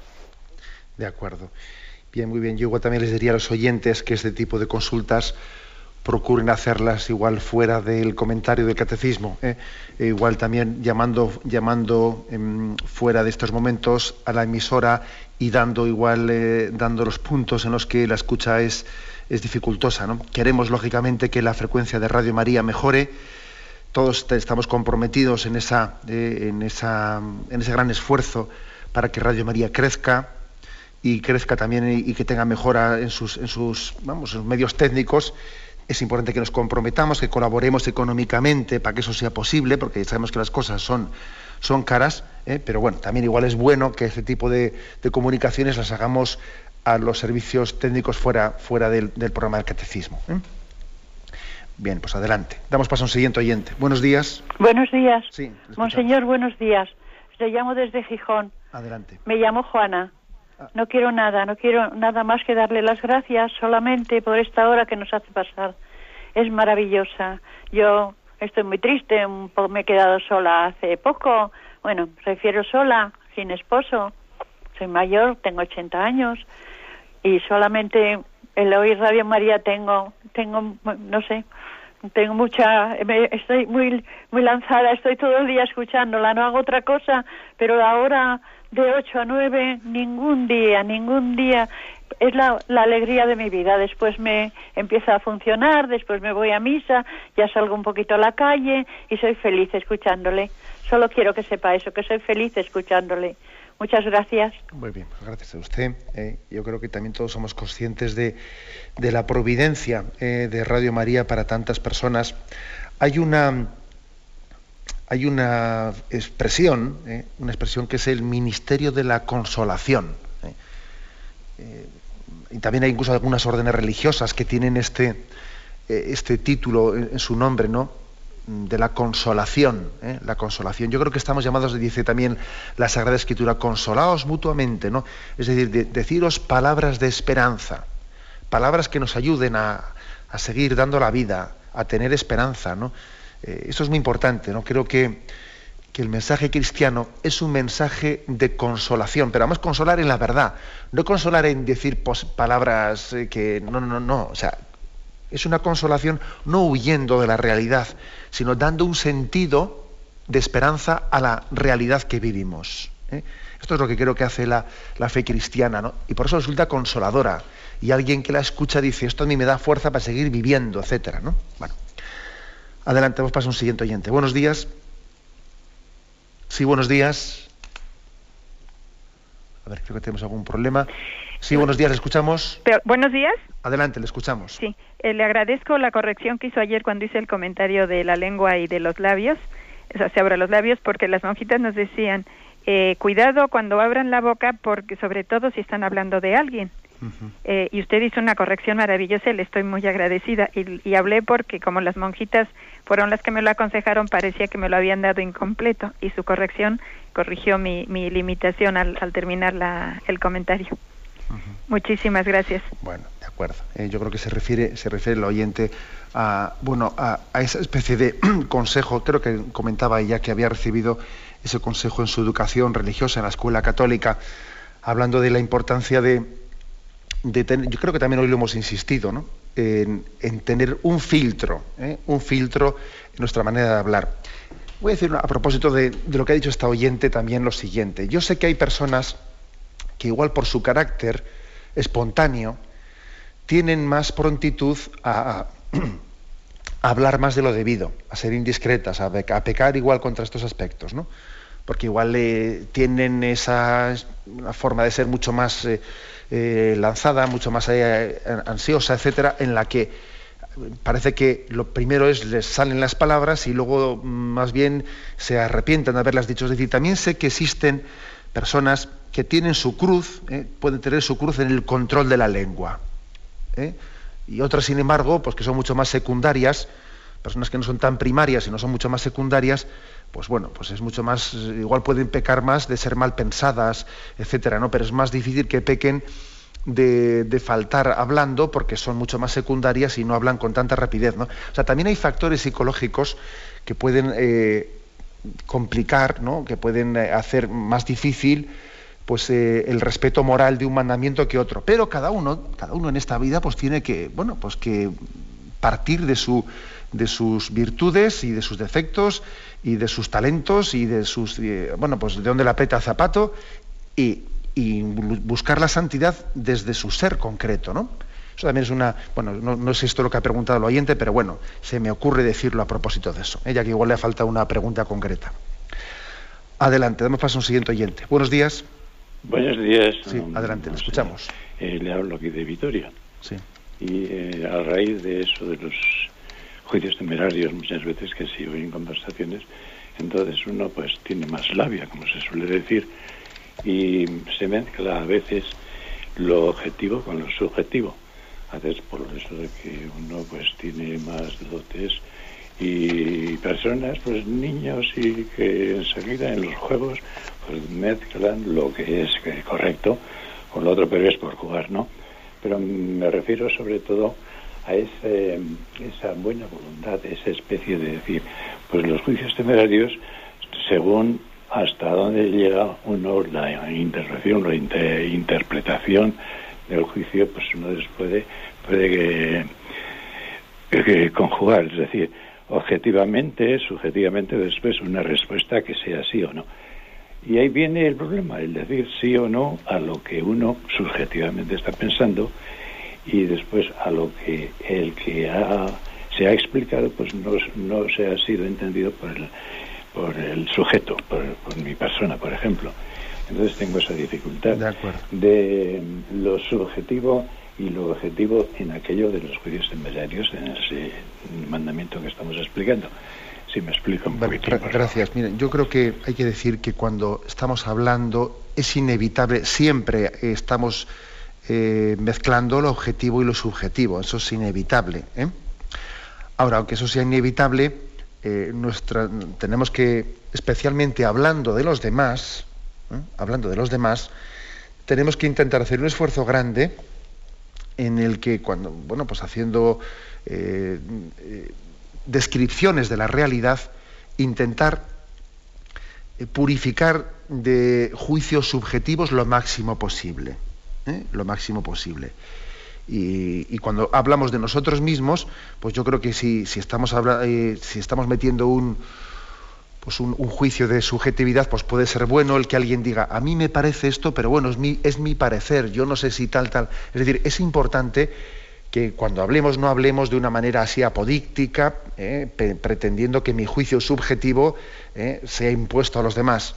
De acuerdo. Bien, muy bien. Yo igual también les diría a los oyentes que este tipo de consultas procuren hacerlas igual fuera del comentario del catecismo. ¿eh? E igual también llamando, llamando em, fuera de estos momentos a la emisora y dando igual eh, dando los puntos en los que la escucha es, es dificultosa. ¿no? Queremos lógicamente que la frecuencia de Radio María mejore. Todos estamos comprometidos en, esa, eh, en, esa, en ese gran esfuerzo para que Radio María crezca y crezca también y, y que tenga mejora en sus, en sus, vamos, en sus medios técnicos. Es importante que nos comprometamos, que colaboremos económicamente para que eso sea posible, porque sabemos que las cosas son, son caras, ¿eh? pero bueno, también igual es bueno que este tipo de, de comunicaciones las hagamos a los servicios técnicos fuera, fuera del, del programa del catecismo. ¿eh? Bien, pues adelante. Damos paso a un siguiente oyente. Buenos días. Buenos días. Sí. Monseñor, buenos días. Le llamo desde Gijón. Adelante. Me llamo Juana. No quiero nada, no quiero nada más que darle las gracias solamente por esta hora que nos hace pasar. Es maravillosa. Yo estoy muy triste, un po- me he quedado sola hace poco. Bueno, refiero sola, sin esposo. Soy mayor, tengo 80 años y solamente el oír Radio María tengo, tengo, no sé, tengo mucha, me- estoy muy, muy lanzada, estoy todo el día escuchándola, no hago otra cosa, pero ahora de 8 a 9, ningún día, ningún día, es la, la alegría de mi vida. Después me empieza a funcionar, después me voy a misa, ya salgo un poquito a la calle y soy feliz escuchándole. Solo quiero que sepa eso, que soy feliz escuchándole. Muchas gracias. Muy bien, pues gracias a usted. Eh, yo creo que también todos somos conscientes de, de la providencia eh, de Radio María para tantas personas. Hay una, hay una expresión, eh, una expresión que es el ministerio de la consolación. eh. Eh, y también hay incluso algunas órdenes religiosas que tienen este, este título en, su nombre, ¿no? de la consolación, la consolación. Yo creo que estamos llamados, dice también la Sagrada Escritura, consolaos mutuamente, ¿no? Es decir, de- deciros palabras de esperanza, palabras que nos ayuden a, a seguir dando la vida, a tener esperanza, ¿no? Eh, eso es muy importante, ¿no? Creo que, que el mensaje cristiano es un mensaje de consolación, pero vamos a consolar en la verdad, no consolar en decir palabras eh, que no, no, no, o sea, es una consolación no huyendo de la realidad, sino dando un sentido de esperanza a la realidad que vivimos. ¿eh? Esto es lo que creo que hace la, fe cristiana, ¿no? Y por eso resulta consoladora. Y alguien que la escucha dice, esto a mí me da fuerza para seguir viviendo, etcétera, ¿no? Bueno. Adelante, vamos para un siguiente oyente. Buenos días. Sí, buenos días. A ver, creo que tenemos algún problema. Sí, buenos días, le escuchamos. buenos días. Adelante, le escuchamos. Sí, eh, le agradezco la corrección que hizo ayer cuando hice el comentario de la lengua y de los labios. O sea, se abren los labios porque las monjitas nos decían, eh, cuidado cuando abran la boca, porque sobre todo si están hablando de alguien. Eh, y usted hizo una corrección maravillosa y le estoy muy agradecida. Y, hablé porque como las monjitas fueron las que me lo aconsejaron, parecía que me lo habían dado incompleto y su corrección corrigió mi, mi limitación al, terminar la, el comentario. Muchísimas gracias. Bueno, de acuerdo. Eh, yo creo que se refiere, se refiere el oyente a, bueno, a, a esa especie de [clears throat] consejo, creo que comentaba ella que había recibido ese consejo en su educación religiosa en la escuela católica, hablando de la importancia de, tener, yo creo que también hoy lo hemos insistido, ¿no? En, tener un filtro, ¿eh? un filtro en nuestra manera de hablar. Voy a decir a propósito de, lo que ha dicho esta oyente también lo siguiente. Yo sé que hay personas que igual por su carácter espontáneo tienen más prontitud a, [clears throat] hablar más de lo debido, a ser indiscretas, a, pecar igual contra estos aspectos, ¿no? Porque igual eh, tienen esa forma de ser mucho más eh, eh, lanzada, mucho más ansiosa, etcétera, en la que parece que lo primero es les salen las palabras y luego mm, más bien se arrepienten de haberlas dicho. Es decir, también sé que existen personas que tienen su cruz, pueden tener su cruz en el control de la lengua y otras, sin embargo, pues que son mucho más secundarias, personas que no son tan primarias y no son mucho más secundarias, pues bueno, pues es mucho más, igual pueden pecar más de ser mal pensadas, etcétera, ¿no? Pero es más difícil que pequen de, faltar hablando porque son mucho más secundarias y no hablan con tanta rapidez, ¿no? O sea, también hay factores psicológicos que pueden eh, complicar, ¿no? Que pueden eh, hacer más difícil pues eh, el respeto moral de un mandamiento que otro. Pero cada uno, cada uno en esta vida, pues tiene que, bueno, pues que partir de su de sus virtudes y de sus defectos y de sus talentos y de sus eh, bueno pues de dónde la peta zapato y, y, buscar la santidad desde su ser concreto no eso también es una bueno no, no, es esto lo que ha preguntado el oyente pero bueno se me ocurre decirlo a propósito de eso ella que igual le falta una pregunta concreta adelante damos paso a un siguiente oyente buenos días Buenos días. Sí, adelante, lo escuchamos. Eh, le hablo aquí de Vitoria. Sí. Y eh, a raíz de eso de los juicios temerarios muchas veces que se oyen conversaciones, entonces uno pues tiene más labia, como se suele decir, y se mezcla a veces lo objetivo con lo subjetivo. A veces por eso de que uno pues tiene más dotes y personas, pues niños y que enseguida en los juegos pues mezclan lo que es correcto con lo otro, pero es por jugar, ¿no? Pero me refiero sobre todo a ese, esa buena voluntad, esa especie de decir, pues los juicios temerarios, según hasta dónde llega uno la interpretación, la interpretación del juicio, pues uno puede, puede que conjugar, es decir, objetivamente, subjetivamente, después una respuesta que sea sí o no. Y ahí viene el problema, el decir sí o no a lo que uno subjetivamente está pensando y después a lo que el que se ha explicado pues no, no se ha sido entendido por el, por el sujeto, por, mi persona, por ejemplo. Entonces tengo esa dificultad de, lo subjetivo y lo objetivo en aquello de los juicios temerarios, en ese mandamiento que estamos explicando. Si me explico un Gracias. Miren, yo creo que hay que decir que cuando estamos hablando es inevitable, siempre estamos eh, mezclando lo objetivo y lo subjetivo, eso es inevitable. ¿eh? Ahora, aunque eso sea inevitable, eh, tenemos que, especialmente hablando de los demás, hablando de los demás, tenemos que intentar hacer un esfuerzo grande en el que cuando, bueno, pues haciendo descripciones de la realidad, intentar purificar de juicios subjetivos lo máximo posible. ¿Eh? Lo máximo posible. Y, cuando hablamos de nosotros mismos, pues yo creo que si, si, estamos, eh, si estamos metiendo un, pues un, juicio de subjetividad, pues puede ser bueno el que alguien diga, a mí me parece esto, pero bueno, es mi, es mi parecer, yo no sé si tal, tal. Es decir, es importante que cuando hablemos no hablemos de una manera así apodíctica, eh, pretendiendo que mi juicio subjetivo sea impuesto a los demás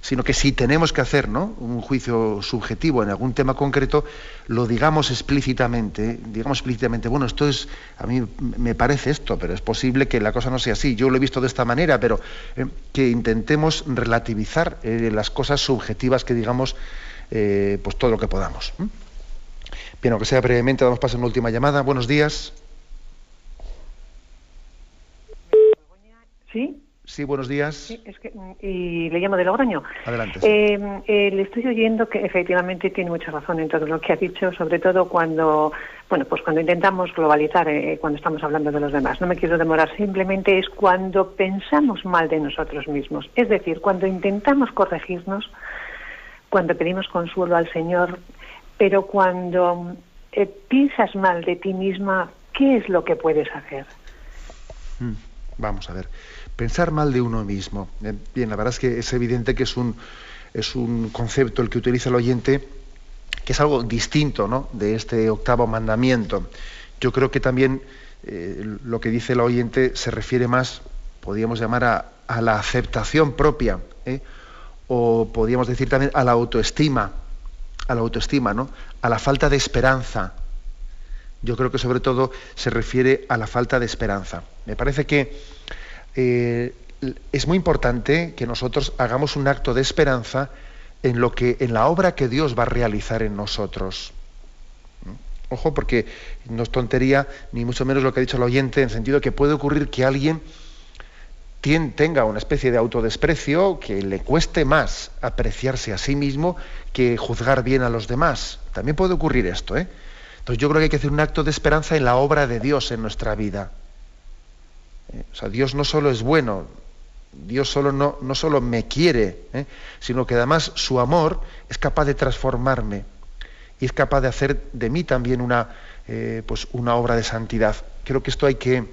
sino que si tenemos que hacer un juicio subjetivo en algún tema concreto, lo digamos explícitamente, digamos explícitamente, bueno, esto es, a mí me parece esto, pero es posible que la cosa no sea así, yo lo he visto de esta manera, pero eh, que intentemos relativizar eh, las cosas subjetivas que digamos, eh, pues todo lo que podamos. Bien, aunque sea brevemente, damos paso a una última llamada. Buenos días. Sí. Sí, buenos días. Y le llamo de Logroño. Adelante. Eh, eh, le estoy oyendo que efectivamente tiene mucha razón en todo lo que ha dicho, sobre todo cuando, bueno, pues cuando intentamos globalizar, eh, cuando estamos hablando de los demás. No me quiero demorar, simplemente es cuando pensamos mal de nosotros mismos. Es decir, cuando intentamos corregirnos, cuando pedimos consuelo al Señor, pero cuando piensas mal de ti misma, ¿qué es lo que puedes hacer? Mm, vamos a ver pensar mal de uno mismo. Eh, bien, la verdad es que es evidente que es un, es un concepto el que utiliza el oyente que es algo distinto ¿no? de este octavo mandamiento. Yo creo que también eh, lo que dice el oyente se refiere más, podríamos llamar, a, a la aceptación propia, ¿eh? o podríamos decir también a la autoestima, a la autoestima, ¿no? a la falta de esperanza. Yo creo que sobre todo se refiere a la falta de esperanza. Me parece que eh, es muy importante que nosotros hagamos un acto de esperanza en lo que en la obra que Dios va a realizar en nosotros. ¿Mm? Ojo, porque no es tontería, ni mucho menos lo que ha dicho el oyente, en el sentido que puede ocurrir que alguien tenga una especie de autodesprecio que le cueste más apreciarse a sí mismo que juzgar bien a los demás. También puede ocurrir esto, ¿eh? Entonces yo creo que hay que hacer un acto de esperanza en la obra de Dios en nuestra vida. Eh, o sea, Dios no solo es bueno, Dios solo no, no solo me quiere, ¿eh? sino que además su amor es capaz de transformarme y es capaz de hacer de mí también una, eh, pues una obra de santidad. Creo que esto hay que,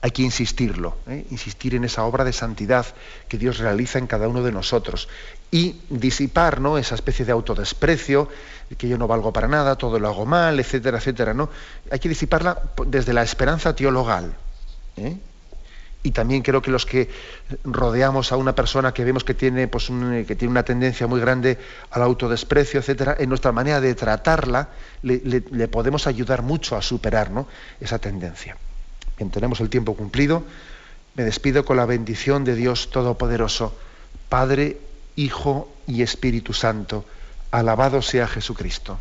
hay que insistirlo, insistir en esa obra de santidad que Dios realiza en cada uno de nosotros y disipar ¿no? esa especie de autodesprecio, que yo no valgo para nada, todo lo hago mal, etcétera, etcétera. ¿no? Hay que disiparla desde la esperanza teologal. ¿Eh? Y también creo que los que rodeamos a una persona que vemos que tiene, pues, que tiene una tendencia muy grande al autodesprecio, etcétera, en nuestra manera de tratarla le, podemos ayudar mucho a superar esa tendencia. Bien, tenemos el tiempo cumplido. Me despido con la bendición de Dios Todopoderoso, Padre, Hijo y Espíritu Santo. Alabado sea Jesucristo.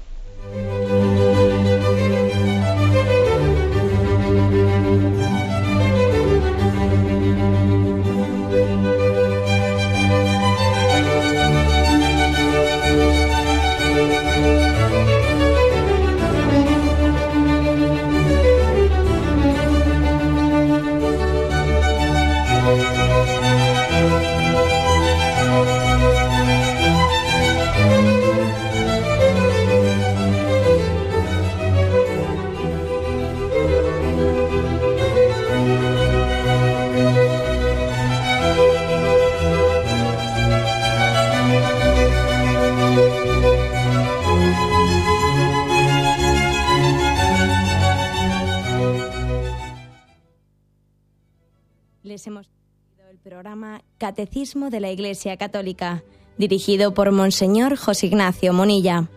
Catecismo de la Iglesia Católica, dirigido por Monseñor José Ignacio Monilla.